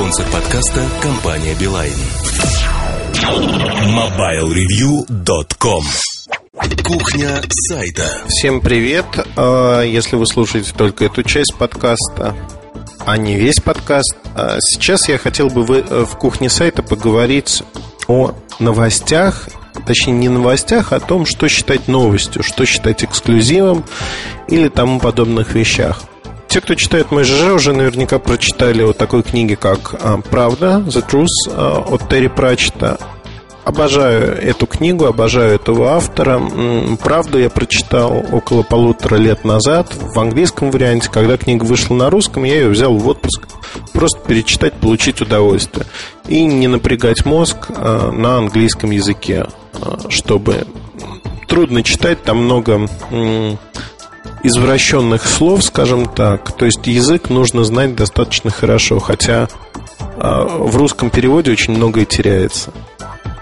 Спонсор подкаста – компания «Билайн». MobileReview.com Кухня сайта Всем привет! А, если вы слушаете только эту часть подкаста, а не весь подкаст, а сейчас я хотел бы э, в кухне сайта поговорить о новостях точнее не новостях, а о том, что считать новостью, что считать эксклюзивом или тому подобных вещах. Те, кто читает мой ЖЖ, уже наверняка прочитали вот такой книги, как а, «Правда», «The Truth» а, от Терри Пратчета. Обожаю эту книгу, обожаю этого автора. Правду я прочитал около полутора лет назад в английском варианте. Когда книга вышла на русском, я ее взял в отпуск. Просто перечитать, получить удовольствие. И не напрягать мозг а, на английском языке, чтобы трудно читать, там много извращенных слов, скажем так. То есть язык нужно знать достаточно хорошо, хотя а, в русском переводе очень многое теряется.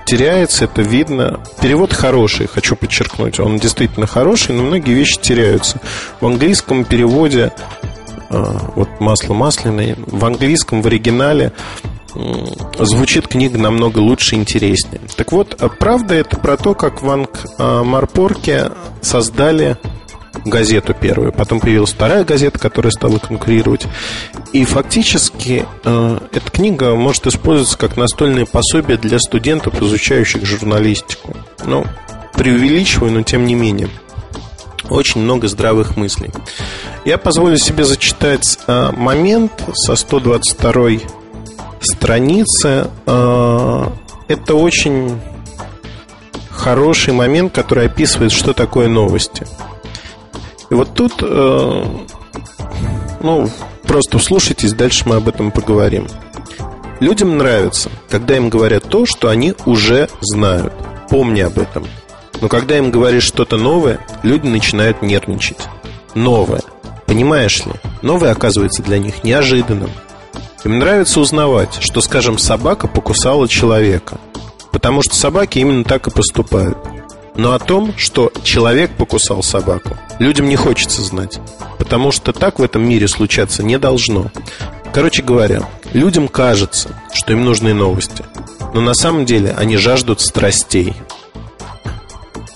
Теряется, это видно. Перевод хороший, хочу подчеркнуть. Он действительно хороший, но многие вещи теряются. В английском переводе а, вот масло масляное, в английском, в оригинале звучит книга намного лучше и интереснее. Так вот, а правда это про то, как в Ангмарпорке создали газету первую. Потом появилась вторая газета, которая стала конкурировать. И фактически э, эта книга может использоваться как настольное пособие для студентов, изучающих журналистику. Ну, преувеличиваю, но тем не менее. Очень много здравых мыслей. Я позволю себе зачитать э, момент со 122 страницы. Э, это очень хороший момент, который описывает, что такое новости. И вот тут, э, ну, просто вслушайтесь, дальше мы об этом поговорим. Людям нравится, когда им говорят то, что они уже знают. Помни об этом. Но когда им говоришь что-то новое, люди начинают нервничать. Новое. Понимаешь ли? Новое оказывается для них неожиданным. Им нравится узнавать, что, скажем, собака покусала человека. Потому что собаки именно так и поступают. Но о том, что человек покусал собаку, людям не хочется знать. Потому что так в этом мире случаться не должно. Короче говоря, людям кажется, что им нужны новости. Но на самом деле они жаждут страстей.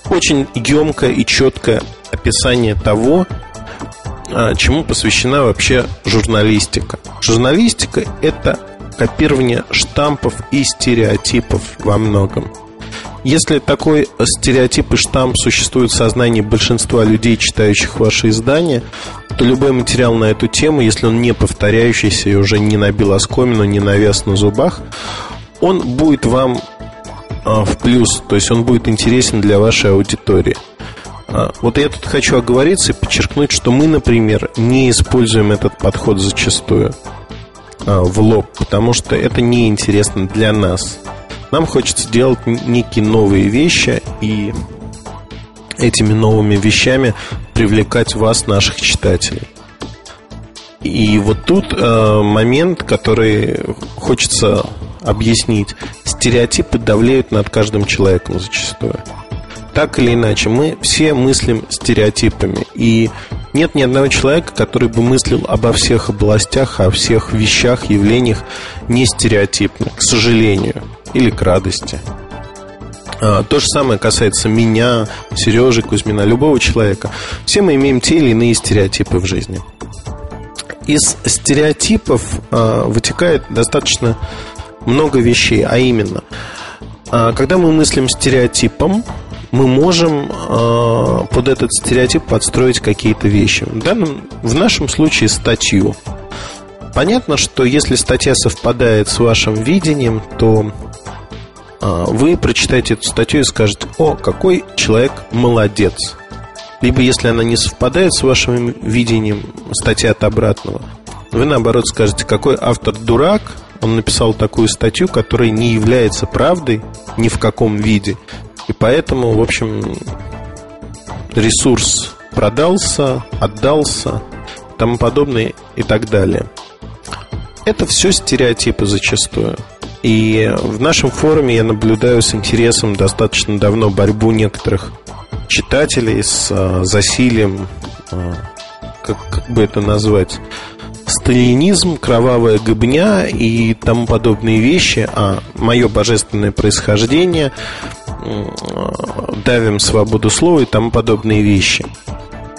Очень емкое и четкое описание того, а, чему посвящена вообще журналистика. Журналистика – это копирование штампов и стереотипов во многом. Если такой стереотип и штамп существует в сознании большинства людей, читающих ваши издания, то любой материал на эту тему, если он не повторяющийся и уже не набил оскомину, не навес на зубах, он будет вам а, в плюс, то есть он будет интересен для вашей аудитории. А, вот я тут хочу оговориться и подчеркнуть, что мы, например, не используем этот подход зачастую а, в лоб, потому что это неинтересно для нас. Нам хочется делать некие новые вещи и этими новыми вещами привлекать вас, наших читателей. И вот тут э, момент, который хочется объяснить. Стереотипы давлеют над каждым человеком зачастую. Так или иначе, мы все мыслим стереотипами. И нет ни одного человека, который бы мыслил обо всех областях, о всех вещах, явлениях не стереотипно, к сожалению или к радости. А, то же самое касается меня, Сережи Кузьмина, любого человека. Все мы имеем те или иные стереотипы в жизни. Из стереотипов а, вытекает достаточно много вещей, а именно, а, когда мы мыслим стереотипом, мы можем под этот стереотип подстроить какие-то вещи. В, данном, в нашем случае статью. Понятно, что если статья совпадает с вашим видением, то а, вы прочитаете эту статью и скажете, о, какой человек молодец. Либо если она не совпадает с вашим видением, статья от обратного, вы наоборот скажете, какой автор дурак, он написал такую статью, которая не является правдой ни в каком виде. И поэтому, в общем, ресурс продался, отдался, тому подобное и так далее. Это все стереотипы зачастую. И в нашем форуме я наблюдаю с интересом достаточно давно борьбу некоторых читателей с а, засилием, а, как, как бы это назвать, сталинизм, кровавая гыбня и тому подобные вещи, а мое божественное происхождение, давим свободу слова и тому подобные вещи.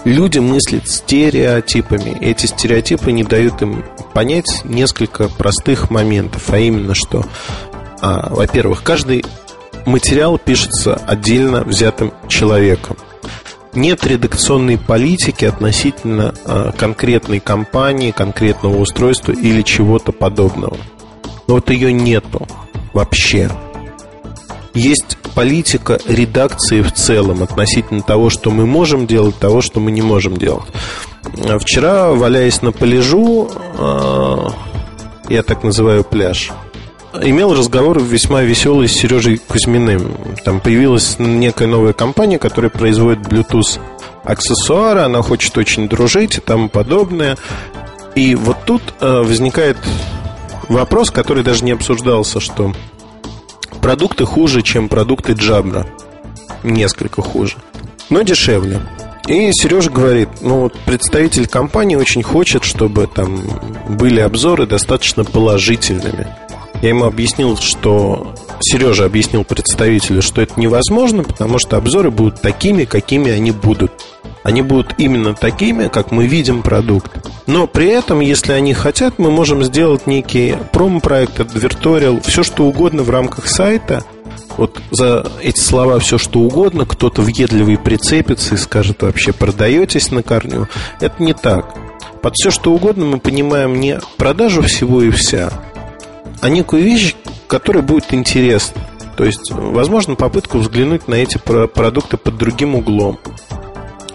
Люди мыслят стереотипами. Эти стереотипы не дают им понять несколько простых моментов, а именно, что, а, во-первых, каждый материал пишется отдельно взятым человеком. Нет редакционной политики относительно а, конкретной компании, конкретного устройства или чего-то подобного. Но вот ее нету вообще. Есть политика редакции в целом относительно того, что мы можем делать, того, что мы не можем делать. Вчера, валяясь на пляжу, а, я так называю пляж, имел разговор весьма веселый с Сережей Кузьминым. Там появилась некая новая компания, которая производит Bluetooth аксессуары, она хочет очень дружить и тому подобное. И вот тут э, возникает вопрос, который даже не обсуждался, что продукты хуже, чем продукты Джабра. Несколько хуже. Но дешевле. И Сережа говорит, ну вот представитель компании очень хочет, чтобы там были обзоры достаточно положительными. Я ему объяснил, что Сережа объяснил представителю, что это невозможно, потому что обзоры будут такими, какими они будут. Они будут именно такими, как мы видим продукт. Но при этом, если они хотят, мы можем сделать некий промо-проект, адверториал, все что угодно в рамках сайта. Вот за эти слова все что угодно, кто-то въедливый прицепится и скажет вообще продаетесь на корню. Это не так. Под все что угодно мы понимаем не продажу всего и вся, а некую вещь, которая будет интересна. То есть, возможно, попытку взглянуть на эти продукты под другим углом.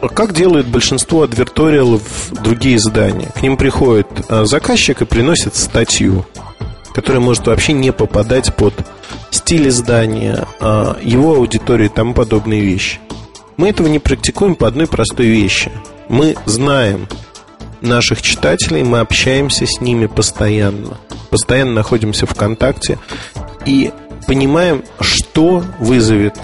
Как делают большинство адверториалов другие издания? К ним приходит а, заказчик и приносит статью, которая может вообще не попадать под стиль издания, а, его аудиторию и тому подобные вещи. Мы этого не практикуем по одной простой вещи. Мы знаем наших читателей, мы общаемся с ними постоянно – постоянно находимся в контакте и понимаем, что вызовет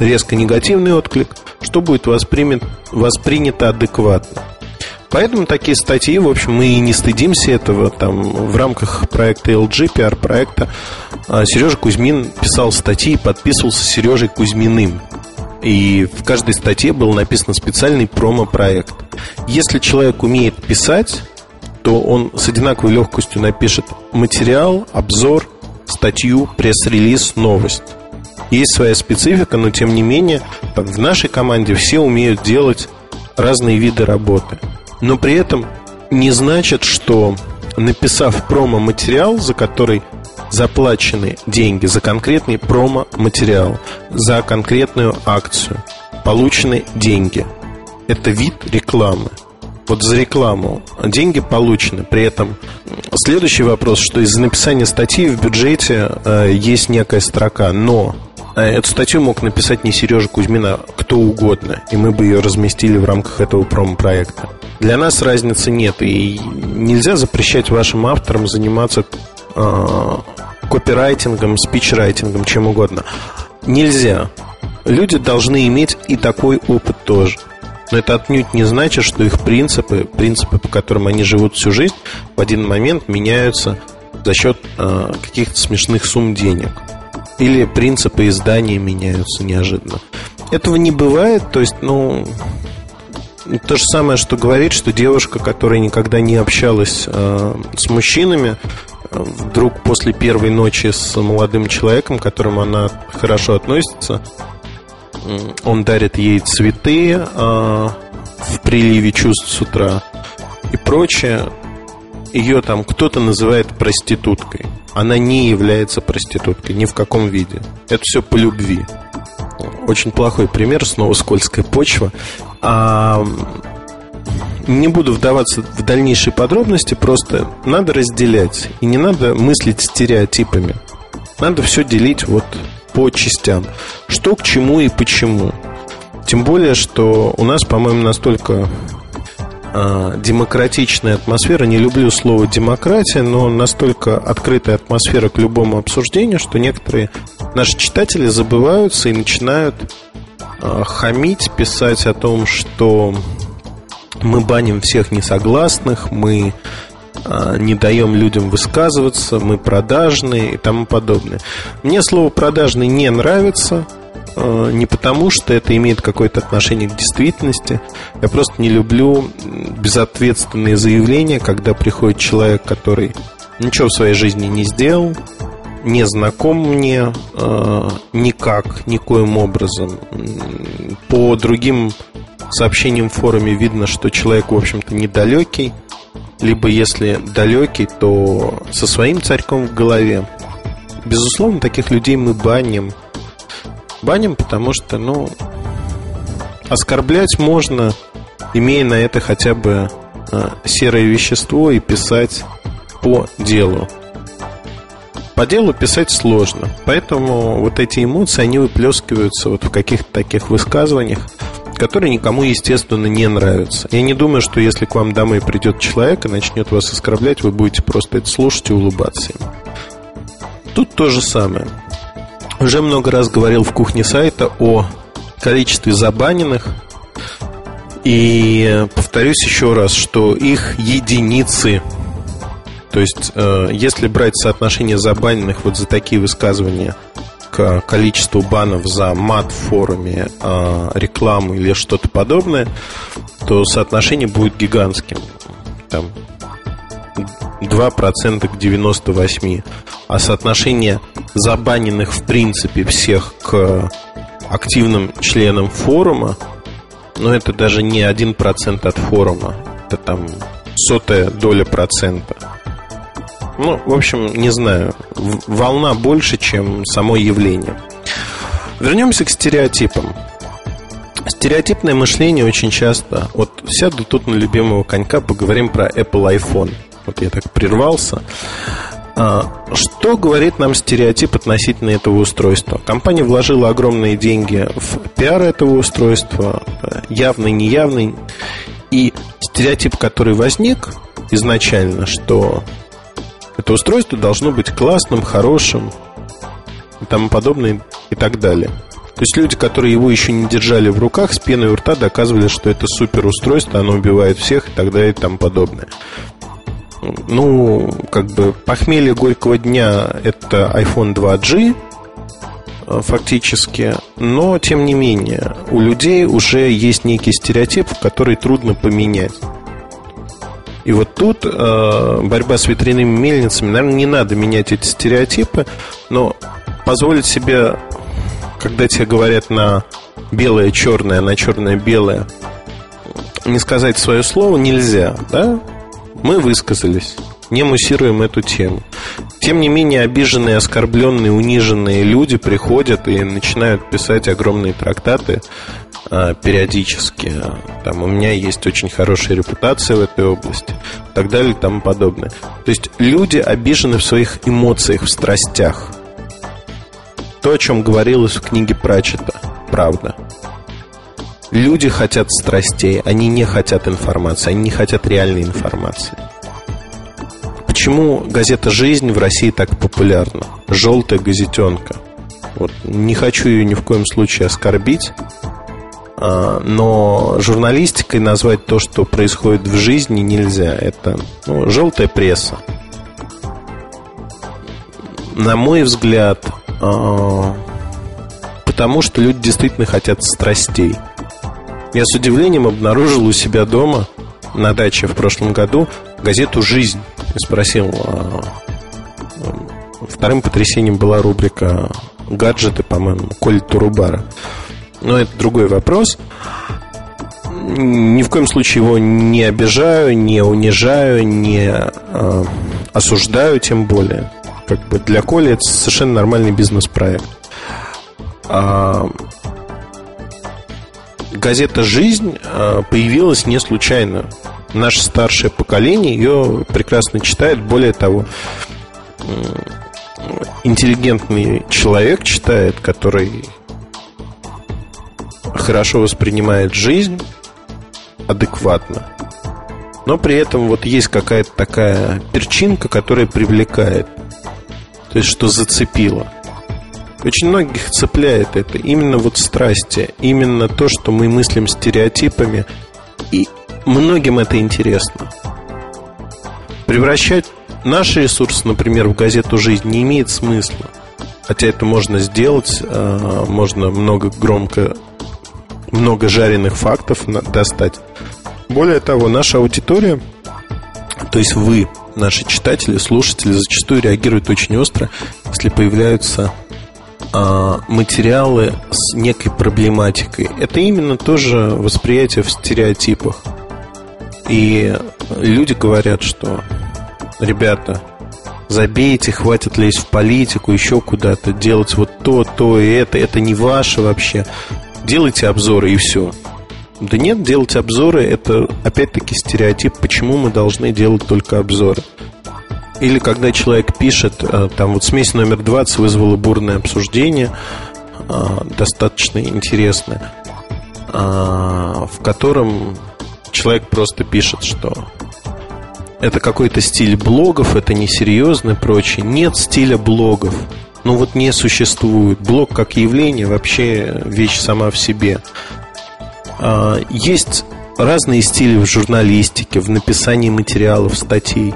резко негативный отклик, что будет воспринято, воспринято адекватно. Поэтому такие статьи, в общем, мы и не стыдимся этого. Там в рамках проекта LG, пиар-проекта, э, Сережа Кузьмин писал статьи и подписывался Сережей Кузьминым. И в каждой статье был написан специальный промо-проект. Если человек умеет писать, то он с одинаковой легкостью напишет материал, обзор, статью, пресс-релиз, новость. Есть своя специфика, но тем не менее в нашей команде все умеют делать разные виды работы. Но при этом не значит, что написав промо-материал, за который заплачены деньги за конкретный промо-материал, за конкретную акцию, получены деньги. Это вид рекламы вот за рекламу деньги получены. При этом следующий вопрос, что из-за написания статьи в бюджете э, есть некая строка, но Эту статью мог написать не Сережа Кузьмина, а кто угодно, и мы бы ее разместили в рамках этого промо-проекта. Для нас разницы нет, и нельзя запрещать вашим авторам заниматься э, копирайтингом, спичрайтингом, чем угодно. Нельзя. Люди должны иметь и такой опыт тоже. Но это отнюдь не значит, что их принципы, принципы, по которым они живут всю жизнь, в один момент меняются за счет э, каких-то смешных сумм денег. Или принципы издания меняются неожиданно. Этого не бывает, то есть, ну, то же самое, что говорить, что девушка, которая никогда не общалась э, с мужчинами, вдруг после первой ночи с молодым человеком, к которому она хорошо относится, он дарит ей цветы а, в приливе чувств с утра и прочее. Ее там кто-то называет проституткой. Она не является проституткой ни в каком виде. Это все по любви. Очень плохой пример, снова скользкая почва. А, не буду вдаваться в дальнейшие подробности, просто надо разделять. И не надо мыслить стереотипами. Надо все делить вот по частям. Что к чему и почему. Тем более, что у нас, по-моему, настолько демократичная атмосфера. Не люблю слово демократия, но настолько открытая атмосфера к любому обсуждению, что некоторые наши читатели забываются и начинают э, хамить, писать о том, что мы баним всех несогласных, мы а, не даем людям высказываться, мы продажные и тому подобное. Мне слово продажный не нравится, не потому, что это имеет какое-то отношение к действительности. Я просто не люблю безответственные заявления, когда приходит человек, который ничего в своей жизни не сделал, не знаком мне э, никак, никоим образом. По другим сообщениям в форуме видно, что человек, в общем-то, недалекий либо если далекий, то со своим царьком в голове. Безусловно, таких людей мы баним. Баним, потому что, ну, оскорблять можно, имея на это хотя бы э, серое вещество и писать по делу. По делу писать сложно, поэтому вот эти эмоции, они выплескиваются вот в каких-то таких высказываниях, которые никому, естественно, не нравятся. Я не думаю, что если к вам домой придет человек и начнет вас оскорблять, вы будете просто это слушать и улыбаться ему. Тут то же самое. Уже много раз говорил в кухне сайта о количестве забаненных. И повторюсь еще раз, что их единицы. То есть, э, если брать соотношение забаненных вот за такие высказывания – к количеству банов за мат в форуме, а, рекламу или что-то подобное, то соотношение будет гигантским. Там 2% к 98%. А соотношение забаненных в принципе всех к активным членам форума, ну это даже не 1% от форума, это там сотая доля процента. Ну, в общем, не знаю. Волна больше, чем само явление. Вернемся к стереотипам. Стереотипное мышление очень часто... Вот сяду тут на любимого конька, поговорим про Apple iPhone. Вот я так прервался. А, что говорит нам стереотип относительно этого устройства? Компания вложила огромные деньги в пиар этого устройства, явный, неявный. И стереотип, который возник изначально, что это устройство должно быть классным, хорошим и тому подобное и так далее. То есть люди, которые его еще не держали в руках, с пеной у рта доказывали, что это супер устройство, оно убивает всех и так далее и тому подобное. Ну, как бы похмелье горького дня это iPhone 2G э, фактически, но тем не менее у людей уже есть некий стереотип, который трудно поменять. И вот тут э, борьба с ветряными мельницами, наверное, не надо менять эти стереотипы, но позволить себе, когда тебе говорят на белое черное, на черное белое, не сказать свое слово нельзя, да? Мы высказались, не муссируем эту тему. Тем не менее, обиженные, оскорбленные, униженные люди приходят и начинают писать огромные трактаты а, периодически. Там у меня есть очень хорошая репутация в этой области, и так далее и тому подобное. То есть люди обижены в своих эмоциях, в страстях. То, о чем говорилось в книге Прачета, правда. Люди хотят страстей, они не хотят информации, они не хотят реальной информации. Почему газета «Жизнь» в России так популярна? Желтая газетенка. Вот, не хочу ее ни в коем случае оскорбить, а, но журналистикой назвать то, что происходит в жизни, нельзя. Это ну, желтая пресса. На мой взгляд, а, потому что люди действительно хотят страстей. Я с удивлением обнаружил у себя дома на даче в прошлом году газету «Жизнь». И спросил, а, вторым потрясением была рубрика «Гаджеты», по-моему, Коль Турубара. Но это другой вопрос. Ни в коем случае его не обижаю, не унижаю, не э, осуждаю, тем более. Как бы для Коли это совершенно нормальный бизнес-проект. А, газета «Жизнь» а, появилась не случайно. Наше старшее поколение ее прекрасно читает. Более того, интеллигентный человек читает, который хорошо воспринимает жизнь адекватно, но при этом вот есть какая-то такая перчинка, которая привлекает. То есть, что зацепило. Очень многих цепляет это. Именно вот страсти, именно то, что мы мыслим стереотипами. И многим это интересно. Превращать наш ресурс, например, в газету «Жизнь» не имеет смысла. Хотя это можно сделать, э, можно много громко, много жареных фактов достать. Более того, наша аудитория, то есть вы, наши читатели, слушатели, зачастую реагируют очень остро, если появляются материалы с некой проблематикой. Это именно тоже восприятие в стереотипах. И люди говорят, что ребята, забейте, хватит лезть в политику, еще куда-то, делать вот то, то и это, это не ваше вообще. Делайте обзоры и все. Да нет, делать обзоры это опять-таки стереотип, почему мы должны делать только обзоры. Или когда человек пишет, э, там вот смесь номер 20 вызвала бурное обсуждение, э, достаточно интересное, э, в котором человек просто пишет, что это какой-то стиль блогов, это несерьезно и прочее. Нет стиля блогов. Ну вот не существует. Блог как явление вообще вещь сама в себе. Есть разные стили в журналистике, в написании материалов, статей.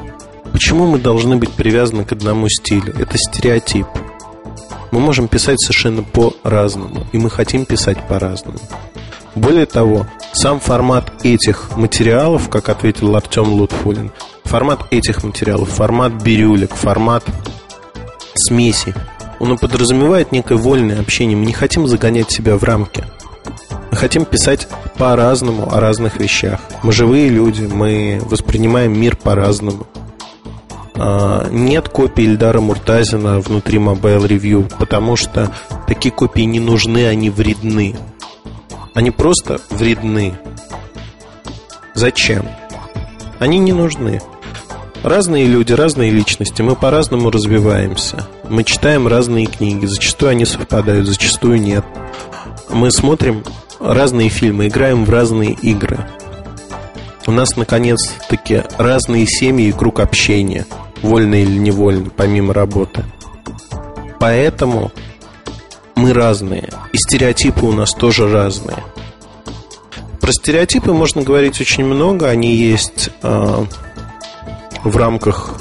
Почему мы должны быть привязаны к одному стилю? Это стереотип. Мы можем писать совершенно по-разному, и мы хотим писать по-разному. Более того, сам формат этих материалов, как ответил Артем Лутфулин, формат этих материалов, формат бирюлек, формат смеси, он подразумевает некое вольное общение. Мы не хотим загонять себя в рамки. Мы хотим писать по-разному о разных вещах. Мы живые люди, мы воспринимаем мир по-разному. А, нет копии Ильдара Муртазина внутри Mobile Review, потому что такие копии не нужны, они вредны. Они просто вредны. Зачем? Они не нужны. Разные люди, разные личности, мы по-разному развиваемся. Мы читаем разные книги, зачастую они совпадают, зачастую нет. Мы смотрим разные фильмы, играем в разные игры. У нас, наконец-таки, разные семьи и круг общения, вольно или невольно, помимо работы. Поэтому мы разные, и стереотипы у нас тоже разные. Про стереотипы можно говорить очень много, они есть э, в рамках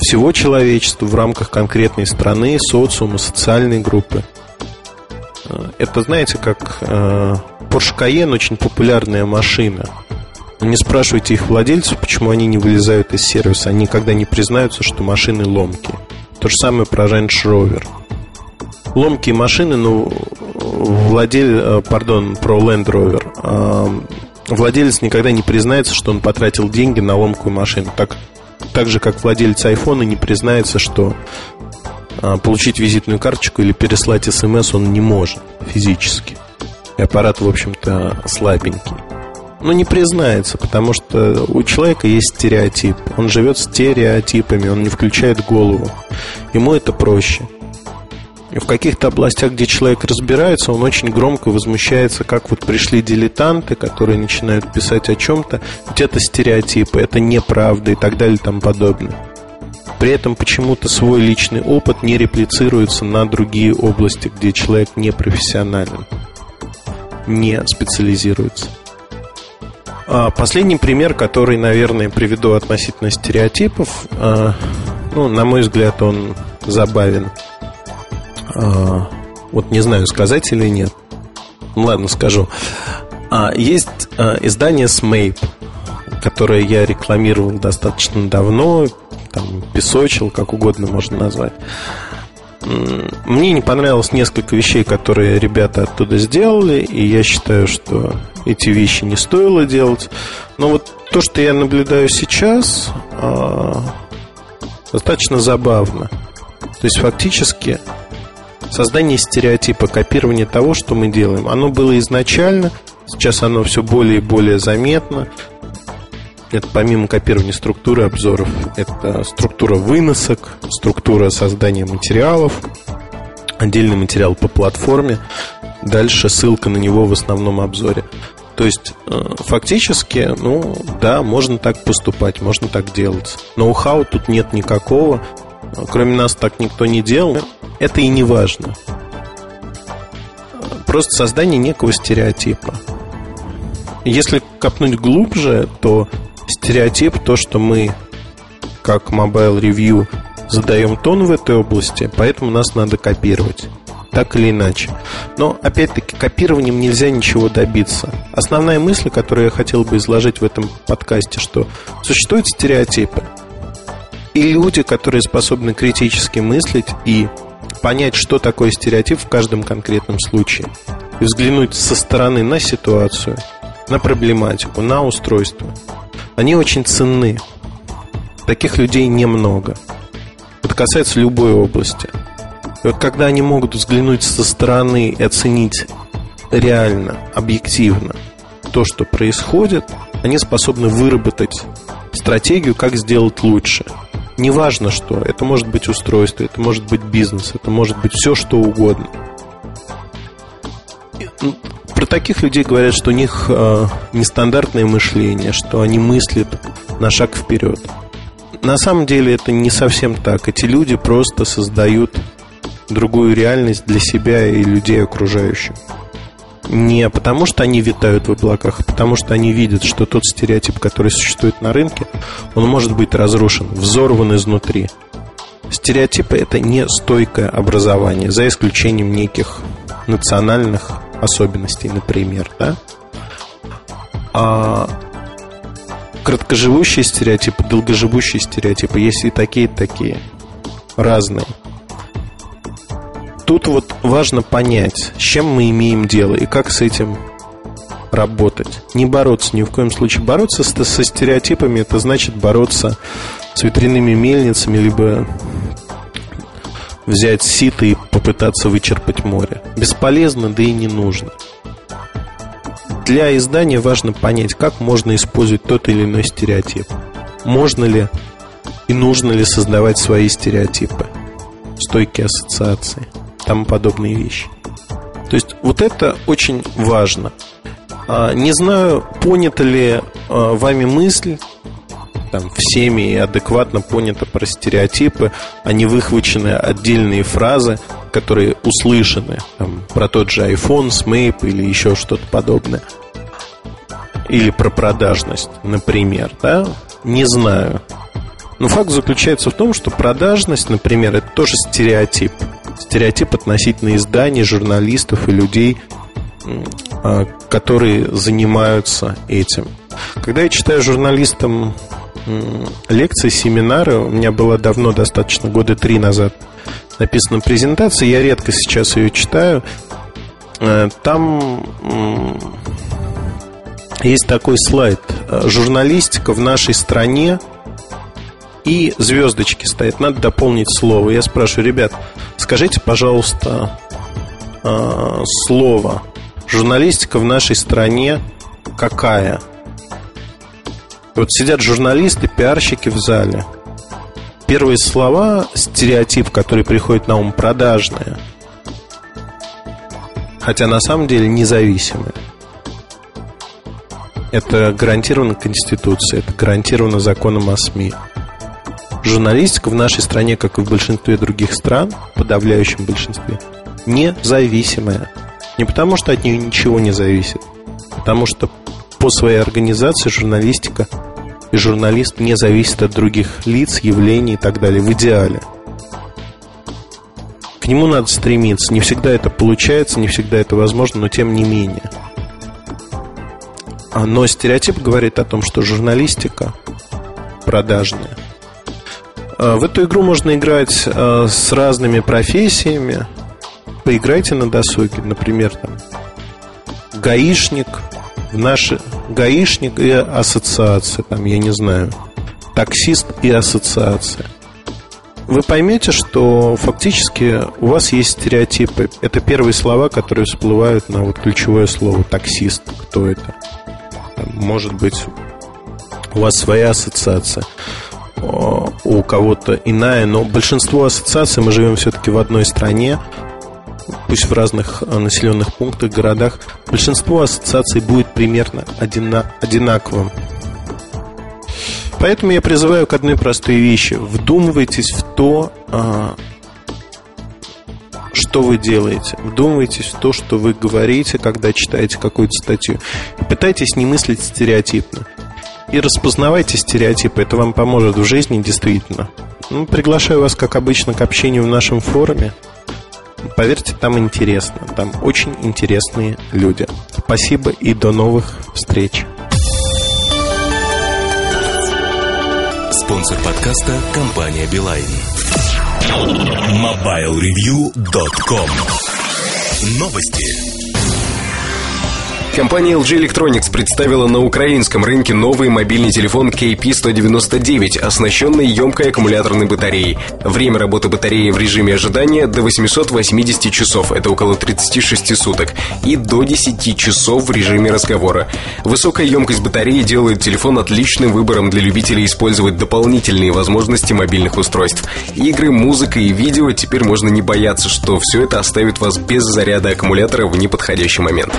всего человечества, в рамках конкретной страны, социума, социальной группы. Э, это, знаете, как э, Porsche Cayenne очень популярная машина. Не спрашивайте их владельцев, почему они не вылезают из сервиса. Они никогда не признаются, что машины ломкие. То же самое про Range Rover ломкие машины, ну, владелец, э, пардон, про Land Rover. Владелец никогда не признается, что он потратил деньги на ломкую машину. Так, так же, как владелец айфона не признается, что а, получить визитную карточку или переслать смс он не может физически. И аппарат, в общем-то, слабенький. Но не признается, потому что у человека есть стереотип. Он живет стереотипами, он не включает голову. Ему это проще – в каких-то областях, где человек разбирается, он очень громко возмущается, как вот пришли дилетанты, которые начинают писать о чем-то, ведь это стереотипы, это неправда и так далее и тому подобное. При этом почему-то свой личный опыт не реплицируется на другие области, где человек не профессионален, не специализируется. А последний пример, который, наверное, приведу относительно стереотипов, а, ну, на мой взгляд, он забавен – а, вот не знаю, сказать или нет. Ну, ладно, скажу. Есть издание Smap, которое я рекламировал достаточно давно, там, песочил, как угодно можно назвать. Мне не понравилось несколько вещей, которые ребята оттуда сделали, и я считаю, что эти вещи не стоило делать. Но вот то, что я наблюдаю сейчас, достаточно забавно. То есть фактически создание стереотипа, копирование того, что мы делаем. Оно было изначально, сейчас оно все более и более заметно. Это помимо копирования структуры обзоров, это структура выносок, структура создания материалов, отдельный материал по платформе, дальше ссылка на него в основном обзоре. То есть, э, фактически, ну, да, можно так поступать, можно так делать. Ноу-хау тут нет никакого. Кроме нас так никто не делал. Это и не важно. Просто создание некого стереотипа. если копнуть глубже, то стереотип то, что мы, как Mobile Review, задаем тон в этой области, поэтому нас надо копировать. Так или иначе. Но, опять-таки, копированием нельзя ничего добиться. Основная мысль, которую я хотел бы изложить в этом подкасте, что существуют стереотипы. И люди, которые способны критически мыслить и понять, что такое стереотип в каждом конкретном случае. И взглянуть со стороны на ситуацию, на проблематику, на устройство. Они очень ценны. Таких людей немного. Это касается любой области. И вот когда они могут взглянуть со стороны и оценить реально, объективно то, что происходит, они способны выработать стратегию, как сделать лучше. Неважно что, это может быть устройство, это может быть бизнес, это может быть все, что угодно. Про таких людей говорят, что у них э, нестандартное мышление, что они мыслят на шаг вперед. На самом деле это не совсем так. Эти люди просто создают другую реальность для себя и людей окружающих. Не потому, что они витают в облаках, а потому что они видят, что тот стереотип, который существует на рынке, он может быть разрушен, взорван изнутри. Стереотипы – это не стойкое образование, за исключением неких национальных особенностей, например, да? А краткоживущие стереотипы, долгоживущие стереотипы, есть и такие, и такие, разные – тут вот важно понять, с чем мы имеем дело и как с этим работать. Не бороться ни в коем случае. Бороться со, со стереотипами это значит бороться с ветряными мельницами, либо взять сито и попытаться вычерпать море. Бесполезно, да и не нужно. Для издания важно понять, как можно использовать тот или иной стереотип. Можно ли и нужно ли создавать свои стереотипы, стойкие ассоциации тому подобные вещи. То есть вот это очень важно. А, не знаю, понята ли а, вами мысль, там, всеми и адекватно понята про стереотипы, а не выхвачены отдельные фразы, которые услышаны там, про тот же iPhone, Smap или еще что-то подобное. Или про продажность, например, да? Не знаю. Но факт заключается в том, что продажность, например, это тоже стереотип – стереотип относительно изданий, журналистов и людей, а, которые занимаются этим. Когда я читаю журналистам лекции, семинары, у меня было давно, достаточно, года три назад написана презентация, я редко сейчас ее читаю. Э, там есть такой слайд. Журналистика в нашей стране и звездочки стоят. Надо дополнить слово. Я спрашиваю, ребят, скажите, пожалуйста, э, слово. Журналистика в нашей стране какая? Вот сидят журналисты, пиарщики в зале. Первые слова, стереотип, который приходит на ум, продажные. Хотя на самом деле независимые. Это гарантировано Конституцией, это гарантировано законом о СМИ журналистика в нашей стране, как и в большинстве других стран, подавляющем большинстве, независимая. Не потому, что от нее ничего не зависит, потому что по своей организации журналистика и журналист не зависит от других лиц, явлений и так далее, в идеале. К нему надо стремиться. Не всегда это получается, не всегда это возможно, но тем не менее. А, но стереотип говорит о том, что журналистика продажная – Э, в эту игру можно играть э, с разными профессиями. Поиграйте на досуге, например, там, гаишник, наши гаишник и ассоциация, там, я не знаю, таксист и ассоциация. Вы поймете, что фактически у вас есть стереотипы. Это первые слова, которые всплывают на вот ключевое слово таксист. Кто это? Может быть, у вас своя ассоциация у кого-то иная, но большинство ассоциаций мы живем все-таки в одной стране, пусть в разных э, населенных пунктах, городах, большинство ассоциаций будет примерно одинаковым. Поэтому я призываю к одной простой вещи. Вдумывайтесь в то, а, что вы делаете. Вдумывайтесь в то, что вы говорите, когда читаете какую-то статью. Пытайтесь не мыслить стереотипно. И распознавайте стереотипы. Это вам поможет в жизни действительно. Ну, приглашаю вас, как обычно, к общению в нашем форуме. Поверьте, там интересно. Там очень интересные люди. Спасибо и до новых встреч. Спонсор подкаста – компания «Билайн». MobileReview.com Новости. Компания LG Electronics представила на украинском рынке новый мобильный телефон KP199, оснащенный емкой аккумуляторной батареей. Время работы батареи в режиме ожидания до 880 часов, это около 36 суток, и до 10 часов в режиме разговора. Высокая емкость батареи делает телефон отличным выбором для любителей использовать дополнительные возможности мобильных устройств. Игры, музыка и видео теперь можно не бояться, что все это оставит вас без заряда аккумулятора в неподходящий момент.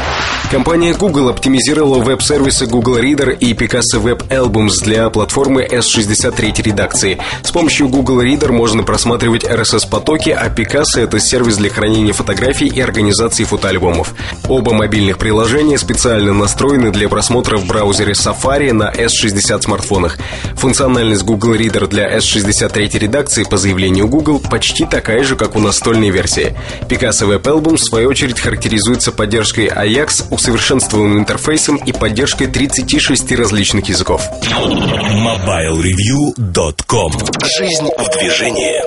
Компания Компания Google оптимизировала веб-сервисы Google Reader и Picasso Web Albums для платформы S63 редакции. С помощью Google Reader можно просматривать RSS-потоки, а Picasso — это сервис для хранения фотографий и организации фотоальбомов. Оба мобильных приложения специально настроены для просмотра в браузере Safari на S60 смартфонах. Функциональность Google Reader для S63 редакции по заявлению Google почти такая же, как у настольной версии. Picasso Web Album, в свою очередь, характеризуется поддержкой Ajax, усовершенствованной усовершенствованным интерфейсом и поддержкой 36 различных языков. MobileReview.com Жизнь в движении.